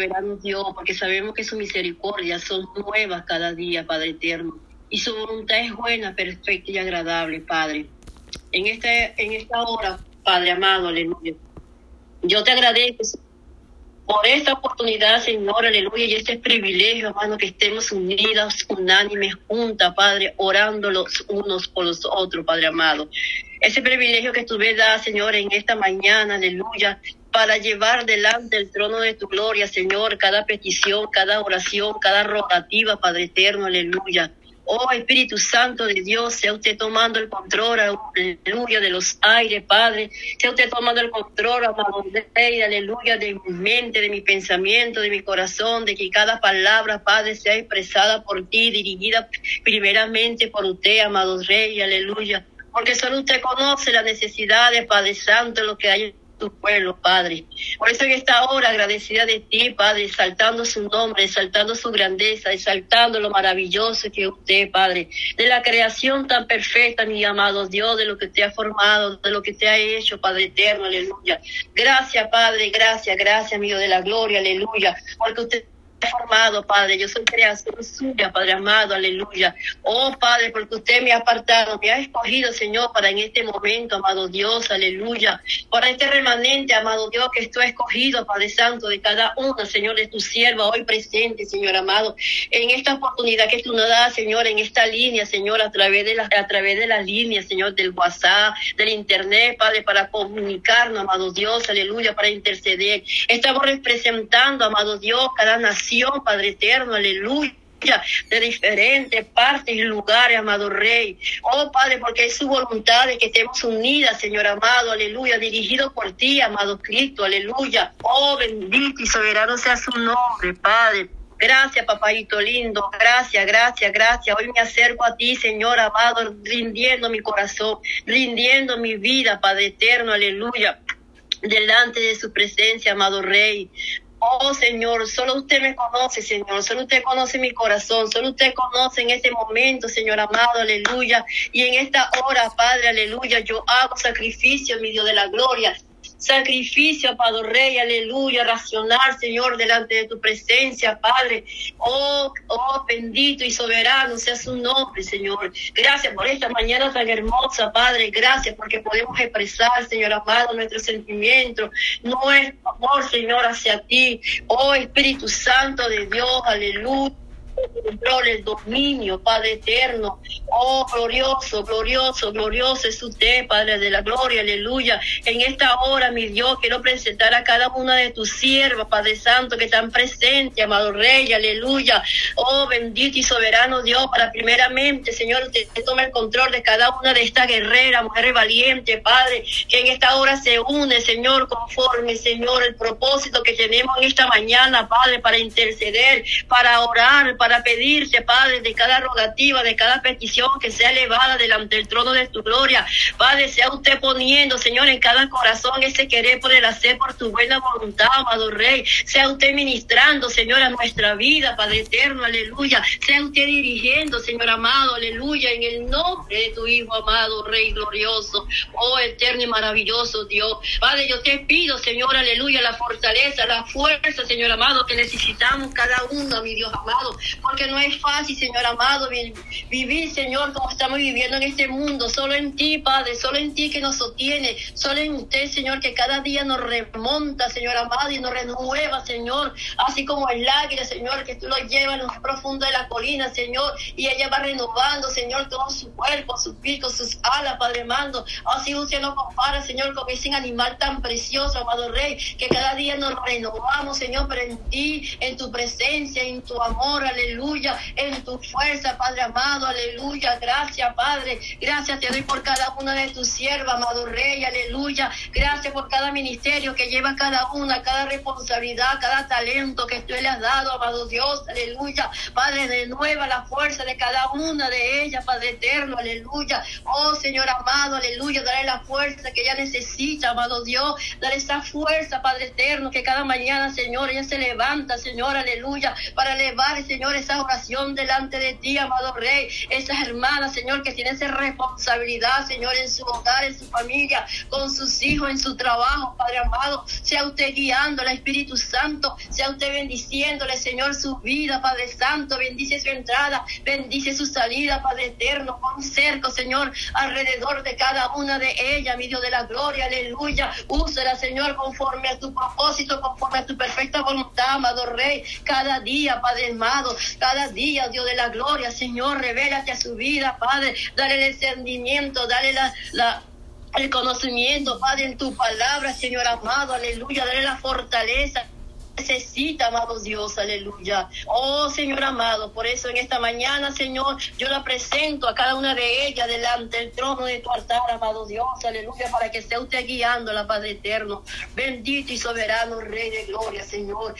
soberano Dios, porque sabemos que sus misericordias son nuevas cada día, Padre eterno. Y su voluntad es buena, perfecta y agradable, Padre. En, este, en esta hora, Padre amado, aleluya. Yo te agradezco por esta oportunidad, Señor, aleluya, y este privilegio, hermano, que estemos unidas, unánimes, juntas, Padre, orando los unos por los otros, Padre amado. Ese privilegio que tú me das, Señor, en esta mañana, aleluya, para llevar delante el trono de tu gloria, Señor, cada petición, cada oración, cada rogativa, Padre eterno, aleluya. Oh Espíritu Santo de Dios, sea usted tomando el control, aleluya, de los aires, Padre. Sea usted tomando el control, amado Rey, aleluya, de mi mente, de mi pensamiento, de mi corazón, de que cada palabra, Padre, sea expresada por ti, dirigida primeramente por usted, amado Rey, aleluya. Porque solo usted conoce la necesidad de Padre Santo, lo que hay tu pueblo, Padre. Por eso en esta hora agradecida de ti, Padre, exaltando su nombre, exaltando su grandeza, exaltando lo maravilloso que usted, Padre, de la creación tan perfecta, mi amado Dios, de lo que te ha formado, de lo que te ha hecho, Padre eterno, aleluya. Gracias, Padre, gracias, gracias, amigo de la gloria, aleluya, porque usted formado, Padre. Yo soy creación suya, Padre amado, aleluya. Oh, Padre, porque usted me ha apartado, me ha escogido, Señor, para en este momento, amado Dios, aleluya. Para este remanente, amado Dios, que estoy escogido, Padre Santo, de cada uno, Señor, de tu sierva hoy presente, Señor amado. En esta oportunidad que tú nos das, Señor, en esta línea, Señor, a través de las, a través de las líneas, Señor, del WhatsApp, del Internet, Padre, para comunicarnos, amado Dios, aleluya, para interceder. Estamos representando, amado Dios, cada nación Padre eterno, aleluya de diferentes partes y lugares, amado Rey. Oh Padre, porque es su voluntad de que estemos unidas, Señor amado, aleluya, dirigido por ti, amado Cristo, aleluya. Oh bendito y soberano sea su nombre, Padre. Gracias, papayito lindo. Gracias, gracias, gracias. Hoy me acerco a ti, Señor amado, rindiendo mi corazón, rindiendo mi vida, Padre eterno, aleluya delante de su presencia, amado Rey. Oh Señor, solo usted me conoce, Señor, solo usted conoce mi corazón, solo usted conoce en este momento, Señor amado, aleluya. Y en esta hora, Padre, aleluya, yo hago sacrificio, mi Dios de la gloria, sacrificio, Padre Rey, aleluya, racional, Señor, delante de tu presencia, Padre. Oh, oh, bendito y soberano sea su nombre, Señor. Gracias por esta mañana tan hermosa, Padre. Gracias porque podemos expresar, Señor amado, nuestro sentimiento, nuestro amor, Señor, hacia ti. Oh, Espíritu Santo de Dios, aleluya control, el dominio, Padre eterno. Oh, glorioso, glorioso, glorioso es usted, Padre de la gloria, aleluya. En esta hora, mi Dios, quiero presentar a cada una de tus siervas, Padre Santo, que están presentes, amado Rey, aleluya. Oh, bendito y soberano Dios, para primeramente, Señor, usted toma el control de cada una de estas guerreras, mujeres valientes, Padre, que en esta hora se une, Señor, conforme, Señor, el propósito que tenemos en esta mañana, Padre, para interceder, para orar, para pedirte, Padre, de cada rogativa, de cada petición que sea elevada delante del trono de tu gloria. Padre, sea usted poniendo, Señor, en cada corazón ese querer por el hacer por tu buena voluntad, amado Rey. Sea usted ministrando, Señor, a nuestra vida, Padre eterno, aleluya. Sea usted dirigiendo, Señor amado, aleluya, en el nombre de tu Hijo amado, Rey glorioso, oh eterno y maravilloso Dios. Padre, yo te pido, Señor, aleluya, la fortaleza, la fuerza, Señor amado, que necesitamos cada uno, mi Dios amado, porque no es fácil, Señor amado, vivir, Señor, como estamos viviendo en este mundo, solo en ti, Padre, solo en ti que nos sostiene, solo en usted, Señor, que cada día nos remonta, Señor amado, y nos renueva, Señor, así como el águila, Señor, que tú lo llevas en lo más profundo de la colina, Señor, y ella va renovando, Señor, todo su cuerpo, su pico, sus alas, Padre mando, así usted nos compara, Señor, con ese animal tan precioso, amado Rey, que cada día nos renovamos, Señor, pero en ti, en tu presencia, en tu amor, aleluya en tu fuerza, Padre amado, aleluya, gracias, Padre, gracias te doy por cada una de tus siervas, amado Rey, aleluya, gracias por cada ministerio que lleva cada una, cada responsabilidad, cada talento que tú le has dado, amado Dios, aleluya, Padre, de nueva la fuerza de cada una de ellas, Padre eterno, aleluya, oh Señor amado, aleluya, dale la fuerza que ella necesita, amado Dios, dale esa fuerza, Padre eterno, que cada mañana, Señor, ella se levanta, Señor, aleluya, para elevar, Señor, Esa oración delante de ti, amado Rey. Esas hermanas, Señor, que tienen esa responsabilidad, Señor, en su hogar, en su familia, con sus hijos, en su trabajo, Padre amado. Sea usted guiando, el Espíritu Santo, sea usted bendiciéndole, Señor, su vida, Padre Santo. Bendice su entrada, bendice su salida, Padre eterno. Pon cerco, Señor, alrededor de cada una de ellas, mi Dios de la gloria, aleluya. Úsela, Señor, conforme a tu propósito, conforme a tu perfecta voluntad, amado Rey. Cada día, Padre amado, cada día, Dios de la gloria, Señor, revélate a su vida, Padre. Dale el encendimiento, dale la el conocimiento, Padre, en tu palabra, Señor amado, aleluya, dale la fortaleza necesita, amado Dios, aleluya. Oh Señor amado, por eso en esta mañana, Señor, yo la presento a cada una de ellas delante del trono de tu altar, amado Dios, aleluya, para que sea usted guiando la Padre eterno. Bendito y soberano Rey de gloria, Señor.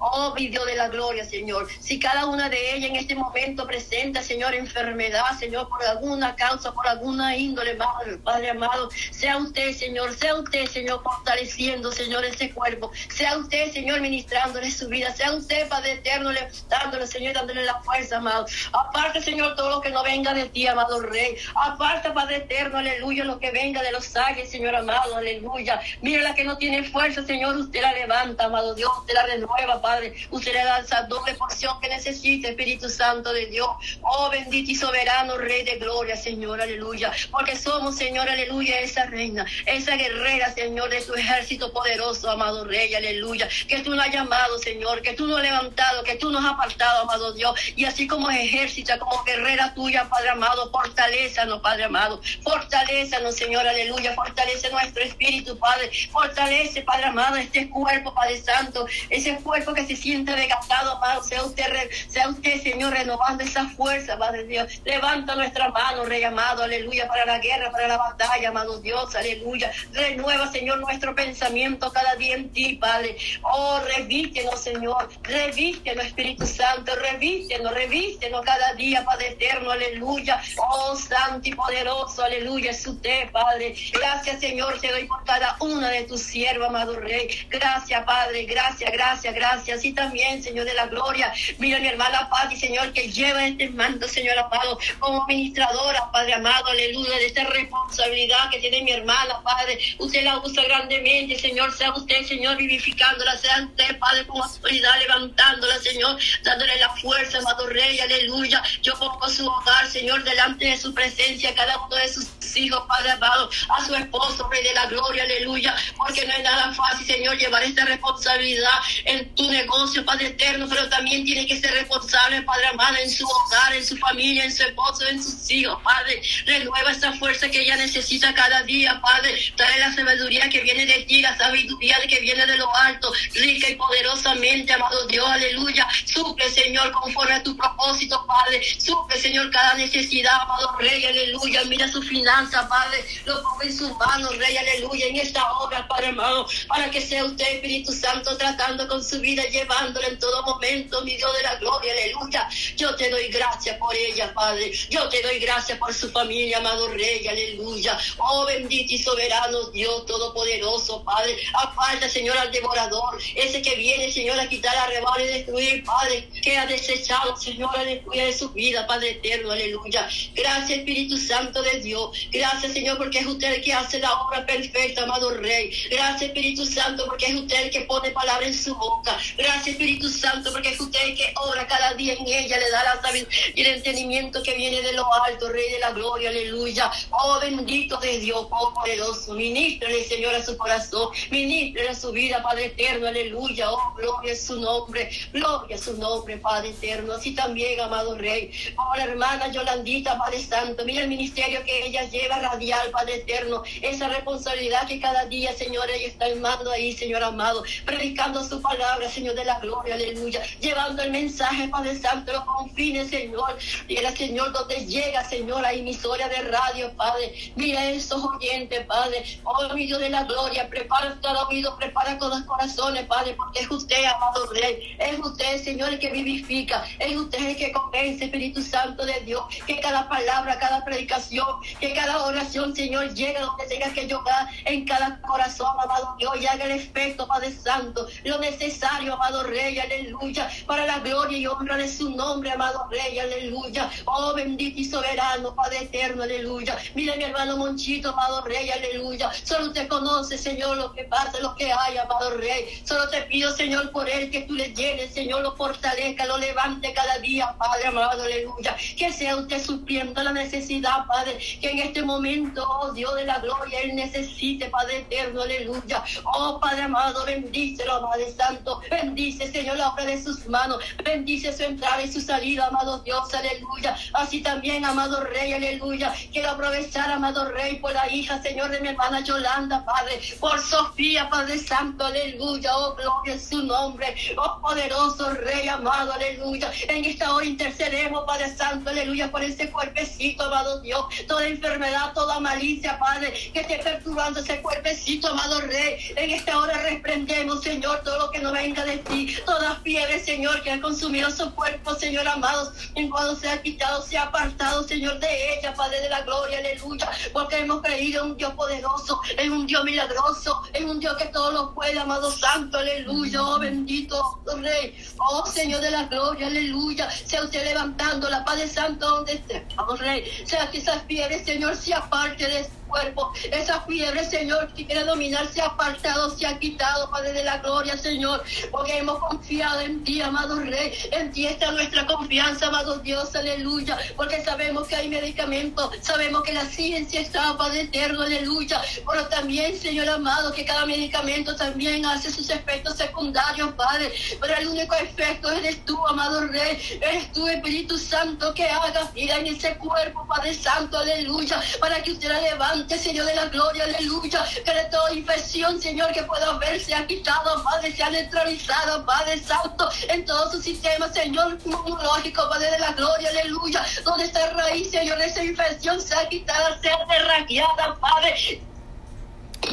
Oh, mi de la gloria, Señor. Si cada una de ellas en este momento presenta, Señor, enfermedad, Señor, por alguna causa, por alguna índole, Padre amado, sea usted, Señor, sea usted, Señor, fortaleciendo, Señor, ese cuerpo. Sea usted, Señor, ministrándole su vida. Sea usted, Padre eterno, dándole, Señor, dándole la fuerza, amado. Aparte, Señor, todo lo que no venga de ti, amado Rey. Aparte, Padre eterno, aleluya, lo que venga de los ángeles, Señor amado, aleluya. Mira la que no tiene fuerza, Señor, usted la levanta, amado Dios, usted la renueva, Padre. Usted le da esa doble porción que necesita, Espíritu Santo de Dios. Oh, bendito y soberano Rey de gloria, Señor, aleluya. Porque somos, Señor, aleluya, esa reina, esa guerrera, Señor, de tu ejército poderoso, amado Rey, aleluya. Que tú nos has llamado, Señor, que tú nos has levantado, que tú nos has apartado, amado Dios. Y así como ejército, como guerrera tuya, Padre amado, fortalecenos, Padre amado. Fortalecenos, Señor, aleluya. Fortalece nuestro espíritu, Padre. Fortalece, Padre amado, este cuerpo, Padre Santo. Ese cuerpo que se siente desgastado, amado. Sea usted, sea usted, Señor, renovando esa fuerza, Padre Dios. Levanta nuestra mano, Rey amado, aleluya, para la guerra, para la batalla, amado Dios, aleluya. Renueva, Señor, nuestro pensamiento cada día en ti, Padre. Oh, revístenos, Señor. Revístenos, Espíritu Santo. Revístenos, revístenos cada día, Padre eterno, aleluya. Oh, santo y poderoso, aleluya, es usted, Padre. Gracias, Señor, te doy por cada una de tus siervos, amado Rey. Gracias, Padre. Gracias, gracias, gracias también, Señor de la gloria. Mira mi hermana Patti, Señor, que lleva este manto, Señor amado, como administradora, Padre amado, aleluya, de esta responsabilidad que tiene mi hermana, Padre. Usted la usa grandemente, Señor, sea usted, Señor, vivificándola, sea usted, Padre, con autoridad, levantándola, Señor, dándole la fuerza, amado Rey, aleluya. Yo pongo su hogar, Señor, delante de su presencia, cada uno de sus hijos, Padre amado, a su esposo, Rey de la gloria, aleluya, porque no es nada fácil, Señor, llevar esta responsabilidad en tu negocio Padre eterno, pero también tiene que ser responsable, Padre amado, en su hogar, en su familia, en su esposo, en sus hijos, Padre. Renueva esa fuerza que ella necesita cada día, Padre. Trae la sabiduría que viene de ti, la sabiduría que viene de lo alto, rica y poderosamente, amado Dios, aleluya. Suple, Señor, conforme a tu propósito, Padre. Suple, Señor, cada necesidad, amado Rey, aleluya. Mira su Padre. Lo pongo en sus manos, Rey, aleluya, en esta obra, Padre amado, para que sea usted, Espíritu Santo, tratando con su vida llevándole en todo momento, mi Dios de la gloria, aleluya. Yo te doy gracias por ella, Padre. Yo te doy gracias por su familia, amado Rey, aleluya. Oh, bendito y soberano Dios Todopoderoso, Padre. Aparta, Señor, al devorador, ese que viene, Señor, a quitar, arrebatar y destruir, Padre, que ha desechado, Señor, aleluya, de su vida, Padre eterno, aleluya. Gracias, Espíritu Santo de Dios. Gracias, Señor, porque es usted el que hace la obra perfecta, amado Rey. Gracias, Espíritu Santo, porque es usted el que pone palabra en su boca. Gracias Espíritu Santo, porque es usted que obra cada día en ella, le da la sabiduría y el entendimiento que viene de lo alto, Rey de la gloria, aleluya. Oh bendito de Dios, oh poderoso, ministrele Señor a su corazón, ministrele a su vida, Padre eterno, aleluya. Oh gloria a su nombre, gloria a su nombre, Padre eterno. Así también, amado Rey. Oh la hermana Yolandita, Padre Santo, mira el ministerio que ella lleva radial, Padre eterno. Esa responsabilidad que cada día, Señor, ella está en mando ahí, Señor amado, predicando su palabra, Señor de la gloria, aleluya, llevando el mensaje, Padre Santo, los confines, Señor. Mira, Señor, donde llega, Señor, la emisora de radio, Padre. Mira esos oyentes, Padre. Oh, mi Dios de la gloria, prepara cada oído, prepara todos los corazones, Padre, porque es usted, amado Rey. Es usted, Señor, el que vivifica. Es usted el que convence, Espíritu Santo de Dios, que cada palabra, cada predicación, que cada oración, Señor, llegue donde tenga que llegar en cada corazón, amado Dios, y haga el efecto, Padre Santo, lo necesario amado Rey, aleluya, para la gloria y honra de su nombre, amado Rey, aleluya. Oh, bendito y soberano, Padre eterno, aleluya. Mira mi hermano Monchito, amado Rey, aleluya. Solo te conoce, Señor, lo que pasa, lo que hay, amado Rey. Solo te pido, Señor, por él, que tú le llenes, Señor, lo fortalezca, lo levante cada día, Padre amado, aleluya. Que sea usted supliendo la necesidad, Padre, que en este momento, oh Dios de la gloria, él necesite, Padre eterno, aleluya. Oh Padre amado, bendícelo, Padre Santo. Bendice, Señor, la obra de sus manos. Bendice su entrada y su salida, amado Dios, aleluya. Así también, amado Rey, aleluya. Quiero aprovechar, amado Rey, por la hija, Señor, de mi hermana Yolanda, Padre. Por Sofía, Padre Santo, aleluya. Oh, gloria en su nombre. Oh, poderoso Rey, amado, aleluya. En esta hora intercedemos, Padre Santo, aleluya, por ese cuerpecito, amado Dios. Toda enfermedad, toda malicia, Padre, que esté perturbando ese cuerpecito, amado Rey. En esta hora reprendemos, Señor, todo lo que no venga de ti. Toda fiebre, Señor, que ha consumido su cuerpo, Señor amado, en cuando se ha quitado, se ha apartado, Señor, de ella, Padre de la gloria, aleluya. Porque hemos creído en un Dios poderoso, en un Dios milagroso, en un Dios que todo lo puede, amado Santo, aleluya. Oh, bendito Rey. Oh, Señor de la gloria, aleluya. Sea usted levantando la Padre Santo donde esté, amado Rey. Sea que esas fiebres, Señor, se aparte de cuerpo. Esa fiebre, Señor, que quiere dominar, se ha apartado, se ha quitado, Padre de la gloria, Señor, porque hemos confiado en ti, amado Rey. En ti está nuestra confianza, amado Dios, aleluya, porque sabemos que hay medicamentos, sabemos que la ciencia está, Padre eterno, aleluya, pero también, Señor amado, que cada medicamento también hace sus efectos secundarios, Padre, pero el único efecto eres tú, amado Rey, eres tú, Espíritu Santo, que haga vida en ese cuerpo, Padre Santo, aleluya, para que usted la levante Señor de la gloria, aleluya. Que de toda infección, Señor, que pueda haber, se ha quitado, Padre, se ha neutralizado, Padre Santo, en todo su sistema, Señor, inmunológico, Padre de la gloria, aleluya. Donde está raíz, Señor, esa infección se ha quitado, se ha derraqueada, Padre.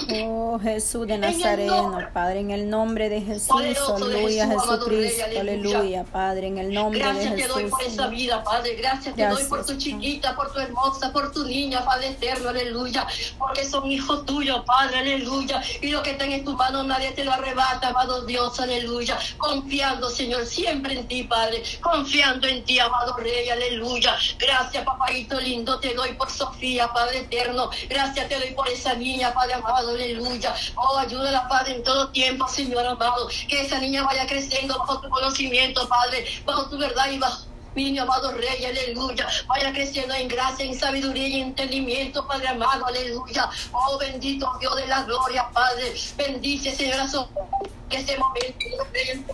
Oh Jesús de Nazareno, Padre, en el nombre de Jesús, aleluya, Jesucristo, aleluya, Padre, en el nombre de Jesús. Gracias te doy por esa vida, Padre, gracias te doy por tu chiquita, por tu hermosa, por tu niña, Padre eterno, aleluya, porque son hijos tuyos, Padre, aleluya, y lo que está en tu mano nadie te lo arrebata, amado Dios, aleluya, confiando, Señor, siempre en ti, Padre, confiando en ti, amado Rey, aleluya, gracias, papadito lindo, te doy por Sofía, Padre eterno, gracias te doy por esa niña, Padre amado, aleluya. Oh, ayúdala, Padre, en todo tiempo, Señor amado. Que esa niña vaya creciendo bajo tu conocimiento, Padre, bajo tu verdad y bajo mi amado Rey, aleluya. Vaya creciendo en gracia, en sabiduría y entendimiento, Padre amado, aleluya. Oh, bendito Dios de la gloria, Padre. Bendice, Señora, que ese momento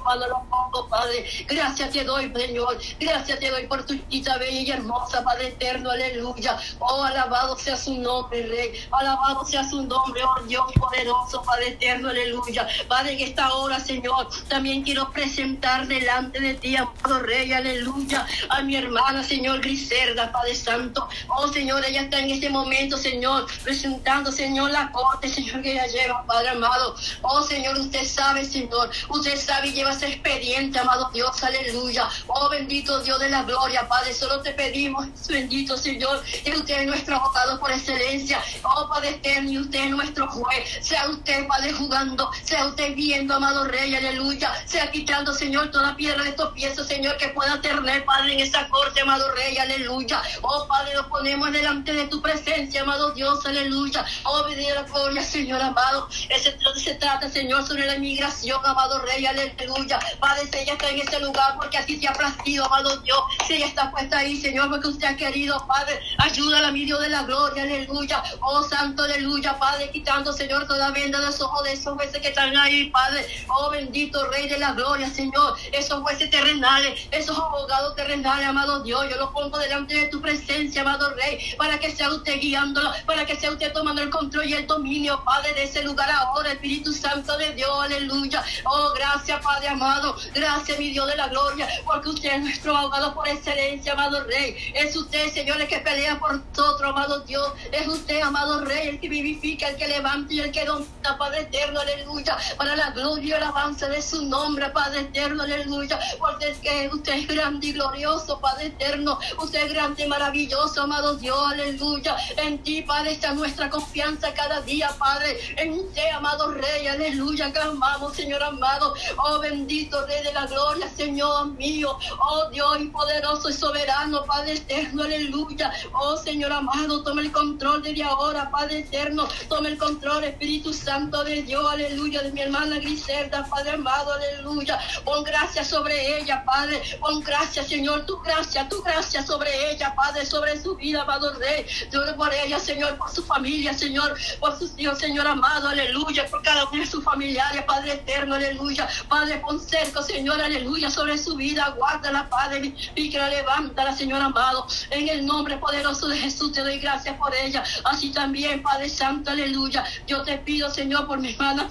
mano lo pongo, Padre. Gracias te doy, Señor. Gracias te doy por tu chiquita bella y hermosa, Padre eterno, aleluya. Oh, alabado sea su nombre, Rey. Alabado sea su nombre, oh Dios poderoso, Padre eterno, aleluya. Padre, en esta hora, Señor, también quiero presentar delante de ti, amado Rey, aleluya, a mi hermana, Señor Griselda, Padre Santo. Oh, Señor, ella está en este momento, Señor, presentando, Señor, la corte, Señor, que ella lleva, Padre amado. Oh, Señor, usted sabe Señor. Usted sabe y lleva ese expediente, amado Dios, aleluya. Oh, bendito Dios de la gloria, Padre. Solo te pedimos, bendito Señor, que usted es nuestro abogado por excelencia. Oh, Padre eterno, y usted es nuestro juez. Sea usted, Padre, jugando. Sea usted viendo, amado Rey, aleluya. Sea quitando, Señor, toda piedra de estos pies, Señor, que pueda tener, Padre, en esa corte, amado Rey, aleluya. Oh, Padre, lo ponemos delante de tu presencia, amado Dios, aleluya. Oh, bendita la gloria, Señor amado. Ese se trata, Señor, sobre la migración amado Rey, aleluya. Padre, si ella está en ese lugar porque así se ha placido, amado Dios. Si ella está puesta ahí, Señor, porque usted ha querido, Padre, ayúdala, mi Dios de la gloria, aleluya. Oh, santo, aleluya, Padre, quitando, Señor, toda venda de los ojos de esos jueces que están ahí, Padre. Oh, bendito Rey de la gloria, Señor. Esos jueces terrenales, esos abogados terrenales, amado Dios, yo los pongo delante de tu presencia, amado Rey, para que sea usted guiándolo, para que sea usted tomando el control y el dominio, Padre, de ese lugar ahora, Espíritu Santo de Dios, aleluya. Oh, gracias, Padre amado. Gracias, mi Dios de la gloria, porque usted es nuestro abogado por excelencia, amado Rey. Es usted, Señor, el que pelea por nosotros, amado Dios. Es usted, amado Rey, el que vivifica, el que levanta y el que domina, Padre eterno, aleluya. Para la gloria y el avance de su nombre, Padre eterno, aleluya. Porque es que usted es grande y glorioso, Padre eterno. Usted es grande y maravilloso, amado Dios, aleluya. En ti, Padre, está nuestra confianza cada día, Padre. En usted, amado Rey, aleluya. Clamamos Señor amado. Oh bendito Rey de la Gloria, Señor mío. Oh Dios y poderoso y soberano, Padre eterno, aleluya. Oh Señor amado, toma el control desde ahora, Padre eterno. Toma el control, Espíritu Santo de Dios, aleluya, de mi hermana Griselda, Padre amado, aleluya. Pon gracia sobre ella, Padre. Pon gracia, Señor, tu gracia, tu gracia sobre ella, Padre, sobre su vida, amado Rey. Yo por ella, Señor, por su familia, Señor, por sus hijos, Señor amado, aleluya, por cada uno de sus familiares, Padre eterno, aleluya. Padre, pon cerco, Señor, aleluya, sobre su vida, guárdala, Padre, y que la levántala, Señor amado. En el nombre poderoso de Jesús te doy gracias por ella. Así también, Padre Santo, aleluya. Yo te pido, Señor, por mi hermana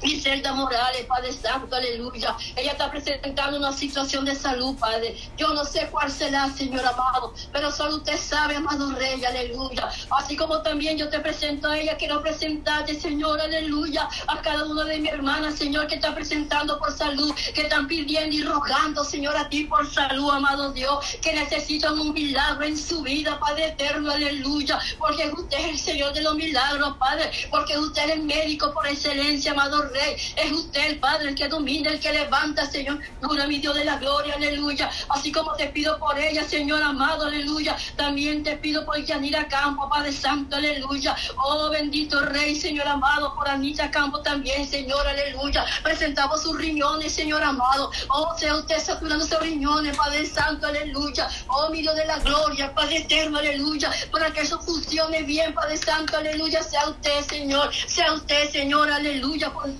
Griselda Morales, Padre Santo, aleluya. Ella está presentando una situación de salud, Padre. Yo no sé cuál será, Señor amado, pero solo usted sabe, amado Rey, aleluya. Así como también yo te presento a ella, quiero presentarte, Señor, aleluya, a cada uno de mis hermanas, Señor, que está presentando por salud, que están pidiendo y rogando, Señor, a ti por salud, amado Dios, que necesitan un milagro en su vida, Padre eterno, aleluya, porque usted es el Señor de los milagros, Padre, porque usted es el médico por excelencia, amado Rey. Es usted el Padre el que domina, el que levanta, Señor. Cura mi Dios de la gloria, aleluya. Así como te pido por ella, Señor amado, aleluya. También te pido por Yanira Campo, Padre Santo, aleluya. Oh bendito Rey, Señor amado, por Anita Campo también, Señor, aleluya. Presentamos sus riñones, Señor amado. Oh, sea usted saturando sus riñones, Padre Santo, aleluya. Oh, mi Dios de la gloria, Padre eterno, aleluya. Para que eso funcione bien, Padre Santo, aleluya. Sea usted, Señor. Sea usted, Señor, aleluya. Por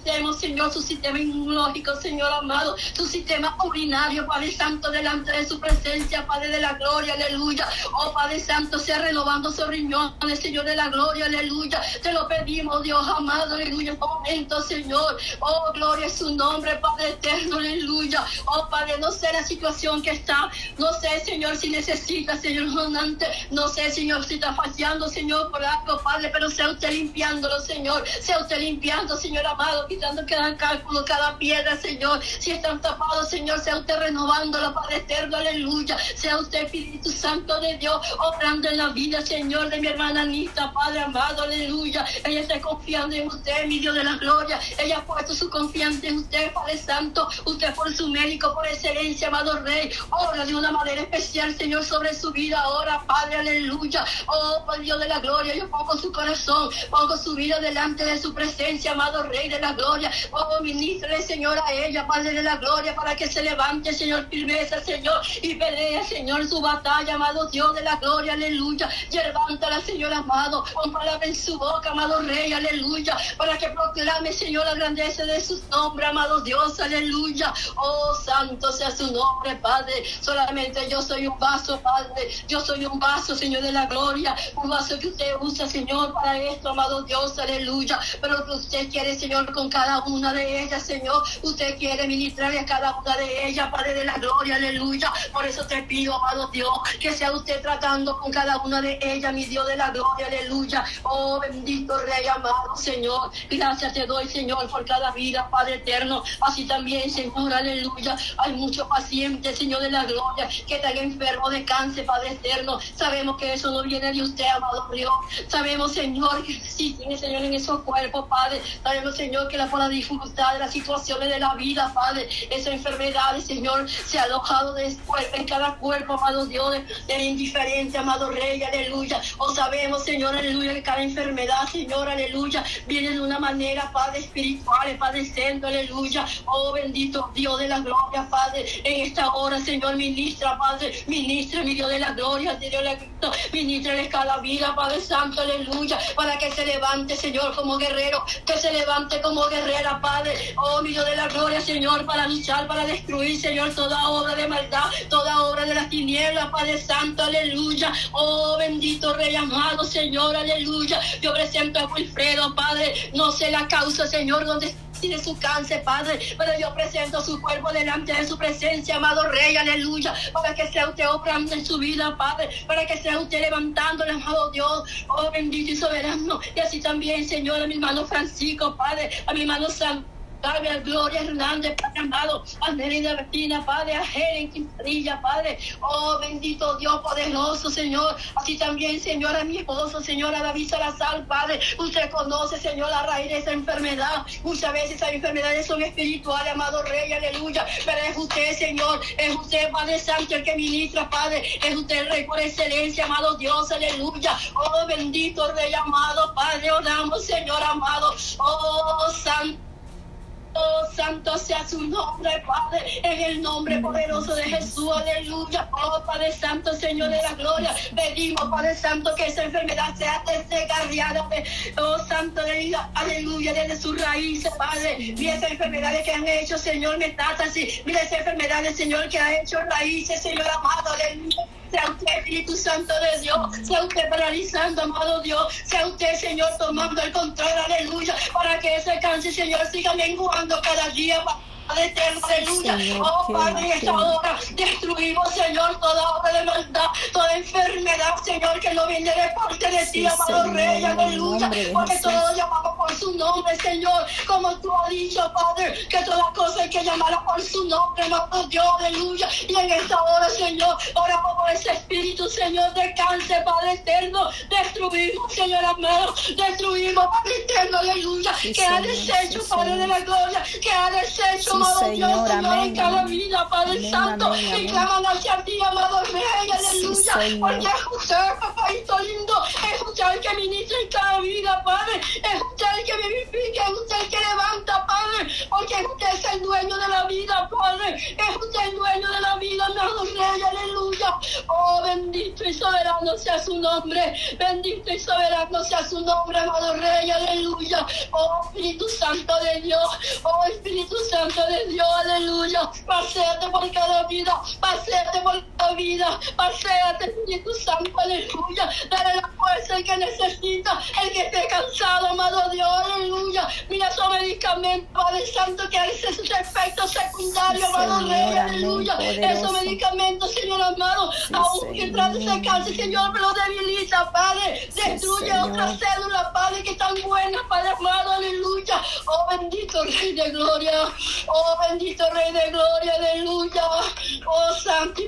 Señor, su sistema inmunológico, Señor amado, su sistema urinario, Padre Santo, delante de su presencia, Padre de la gloria, aleluya. Oh, Padre Santo, sea renovando sus riñones, Señor de la gloria, aleluya. Te lo pedimos, Dios amado, aleluya, en momento, Señor. Oh, gloria es su nombre, Padre eterno, aleluya. Oh, Padre, no sé la situación que está, no sé, Señor, si necesita, Señor, donante, no sé, Señor, si está fallando, Señor, por algo, Padre, pero sea usted limpiándolo, Señor, sea usted limpiando, Señor amado, quitando cada cálculo, cada piedra, Señor. Si están tapados, Señor, sea usted renovándolo, Padre eterno, aleluya. Sea usted, Espíritu Santo de Dios, obrando en la vida, Señor, de mi hermana Anita, Padre amado, aleluya. Ella está confiando en usted, mi Dios de la gloria. Ella ha puesto su confianza en usted, Padre Santo. Usted por su médico, por excelencia, amado Rey. Ora de una manera especial, Señor, sobre su vida ahora, Padre, aleluya. Oh, Dios de la gloria, yo pongo su corazón, pongo su vida delante de su presencia, amado Rey de la gloria. Oh, ministre, Señor, a ella, Padre de la gloria, para que se levante, Señor, firmeza, Señor, y pelee, Señor, su batalla, amado Dios de la gloria, aleluya. Levántala, Señor amado, con palabra en su boca, amado Rey, aleluya, para que proclame, Señor, la grandeza de su nombre, amado Dios, aleluya. Oh, santo sea su nombre, Padre. Solamente yo soy un vaso, Padre. Yo soy un vaso, Señor, de la gloria. Un vaso que usted usa, Señor, para esto, amado Dios, aleluya. Pero que usted quiere, Señor, con cada una de ellas, Señor. Usted quiere ministrar a cada una de ellas, Padre de la gloria, aleluya. Por eso te pido, amado Dios, que sea usted tratando con cada una de ellas, mi Dios de la gloria, aleluya. Oh, bendito Rey amado, Señor. Gracias te doy, Señor, por cada vida, Padre eterno. Así también, Señor, aleluya. Hay muchos pacientes, Señor de la gloria, que están enfermos de cáncer, Padre eterno. Sabemos que eso no viene de usted, amado Dios. Sabemos, Señor, que sí tiene, Señor, en esos cuerpos, Padre. Sabemos, Señor, que la por la dificultad de las situaciones de la vida, Padre, esa enfermedad, Señor, se ha alojado después en cada cuerpo, amado Dios, de indiferente, amado Rey, aleluya. O sabemos, Señor, aleluya, que cada enfermedad, Señor, aleluya, viene de una manera, Padre, espiritual, Padre Santo, aleluya. Oh, bendito Dios de la gloria, Padre, en esta hora, Señor, ministra, Padre, ministra, mi Dios de la gloria, Dios de la ministra cada vida, Padre Santo, aleluya, para que se levante, Señor, como guerrero, que se levante como guerrera, Padre, oh, mi de la gloria, Señor, para luchar, para destruir, Señor, toda obra de maldad, toda obra de las tinieblas, Padre Santo, aleluya, oh, bendito Rey amado, Señor, aleluya, yo presento a Wilfredo, Padre, no sé la causa, Señor, donde tiene su cáncer, Padre, pero yo presento su cuerpo delante de su presencia, amado Rey, aleluya, para que sea usted obrando en su vida, Padre, para que sea usted levantándole, amado Dios, oh bendito y soberano, y así también, Señor, a mi hermano Francisco, Padre, a mi hermano San Padre, Gloria Hernández, Padre amado, a Nerida Bettina, Padre, a Helen Quintanilla, Padre, oh bendito Dios poderoso, Señor, así también, Señor, a mi esposo, Señor, a David Salazar, Padre, usted conoce, Señor, la raíz de esa enfermedad, muchas veces esas enfermedades son espirituales, amado Rey, aleluya, pero es usted, Señor, es usted, Padre Santo, el que ministra, Padre, es usted el Rey por excelencia, amado Dios, aleluya, oh bendito Rey amado, Padre, oramos, Señor amado, oh Santo. Oh, santo sea su nombre, Padre, en el nombre poderoso de Jesús, aleluya. Oh, Padre Santo, Señor de la gloria, pedimos, Padre Santo, que esa enfermedad sea desgarriada, oh, Santo aleluya, desde sus raíces, Padre. Mira esas enfermedades que han hecho, Señor, metástasis, mira esas enfermedades, Señor, que ha hecho raíces, Señor amado, aleluya sea usted Espíritu Santo de Dios, sea usted paralizando, amado Dios, sea usted, Señor, tomando el control, aleluya, para que ese cáncer, Señor, siga menguando cada día. Padre eterno, aleluya. Oh Padre, en esta hora destruimos, Señor, toda obra de maldad, toda enfermedad, Señor, que no viene de parte de ti, amado Rey, aleluya. Porque todos llamamos por su nombre, Señor, como tú has dicho, Padre, que todas cosas hay que llamar por su nombre, amado Dios, aleluya. Y en esta hora, Señor, oramos por ese espíritu, Señor, de cáncer, Padre eterno. Destruimos, Señor amado, destruimos, Padre eterno, aleluya. que ha deshecho, Padre de la gloria, que ha deshecho, amado Dios, Señor, en cada vida, Padre Santo, y claman hacia ti, amado Rey, aleluya, porque es usted, papáito lindo, es usted el que ministra en cada vida, Padre, es usted el que vivifica, es usted el que levanta, Padre, porque usted es el dueño de la vida, Padre, es usted el dueño de la vida, amado Rey, aleluya, oh, bendito y soberano sea su nombre, bendito y soberano sea su nombre, amado Rey, aleluya, oh, Espíritu Santo de Dios, oh, Espíritu Santo de Dios, aleluya. Paseate por cada vida, paseate por cada vida, paseate, Espíritu Santo, aleluya. Dale la fuerza al que necesita, el que esté cansado, amado Dios, aleluya. Mira esos medicamentos, Padre Santo, que hay sus efectos secundarios, amado Rey, aleluya. Esos medicamentos, Señor amado, aún que tras ese cáncer, Señor, me lo debilita, Padre. Destruye otras células, Padre, que están buenas, Padre amado, aleluya. Oh, bendito Rey de gloria. Oh, bendito Rey de Gloria, aleluya. Oh, santo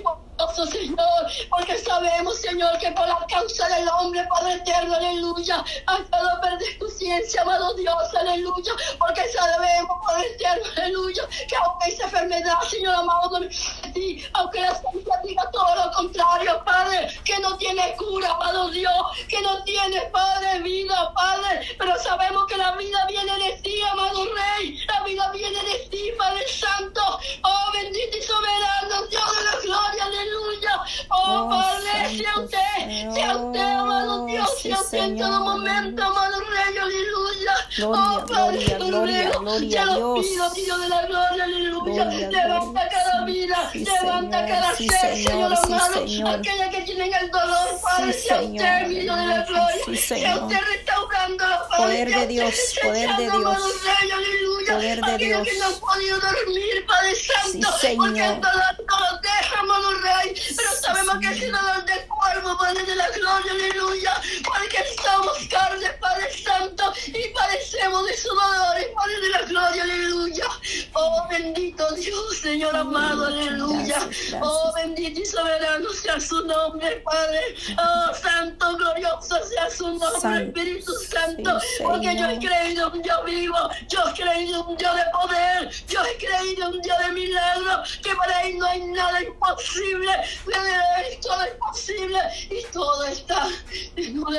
Señor, porque sabemos, Señor, que por la causa del hombre, Padre eterno, aleluya, ha estado perder tu ciencia, amado Dios, aleluya, porque sabemos, Padre eterno, aleluya, que aunque esa enfermedad, Señor amado, no ti, aunque la ciencia diga todo lo contrario, Padre, que no tiene cura, amado Dios, que no tiene, Padre, vida, Padre, pero sabemos que la vida viene de ti, amado Rey, la vida viene de ti, Padre Santo, oh bendito y soberano, Dios de la gloria, aleluya, oh, Padre, sea usted, sea usted, amado Dios, sea usted en todo momento, amado Rey, aleluya, oh Padre, gloria, gloria, te lo pido, Dios. de la gloria, aleluya, levanta cada vida, levanta cada ser, Señor amado, aquella que tienen el dolor, Padre, sea usted, mi Dios de la gloria, sea usted restaurando, Poder de Dios, poder de Dios, poder de Dios. que no han podido dormir, Padre Santo, porque el dolor no los deja, amado Rey, pero sabemos que es el dolor cuerpo, Padre de la gloria, aleluya, porque somos carne, Padre Santo, y padecemos de su dolor, Padre de la gloria, aleluya. Oh, bendito Dios, Señor amado, aleluya. Oh, bendito y soberano sea su nombre, Padre. Oh, santo, glorioso sea su nombre, Espíritu Santo, porque yo he creído un Dios vivo, yo he creído un Dios de poder, yo he creído un Dios de milagro, que para él no hay nada imposible, todo es posible y todo está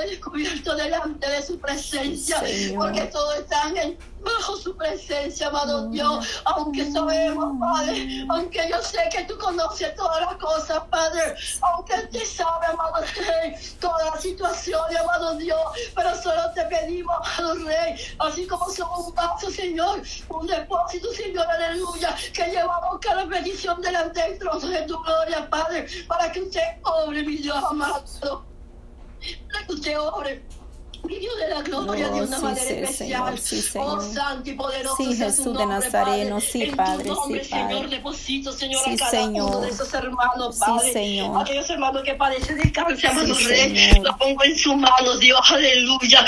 descubierto delante de su presencia, porque todo está en bajo su presencia, amado Dios, aunque sabemos, Padre, aunque yo sé que tú conoces todas las cosas, Padre, aunque te sabe, amado Rey, toda la situación, amado Dios, pero solo te pedimos, amado Rey, así como somos un vaso, Señor, un depósito, Señor, aleluya, que llevamos cada petición delante del trono de tu gloria, Padre, para que usted obre, mi Dios amado, para que usted obre mi Dios de la gloria de una sí, manera sí, especial. Señor, sí, Oh, santo y poderoso. Sí, Jesús de Nazareno, Padre. sí, En tu Padre, sí, Señor, Señor, Sí, a cada Señor. uno de esos hermanos, Sí, Padre. Señor. Aquellos hermanos que padecen de cáncer, Sí, Rey, Señor. lo pongo en su mano, Dios, aleluya.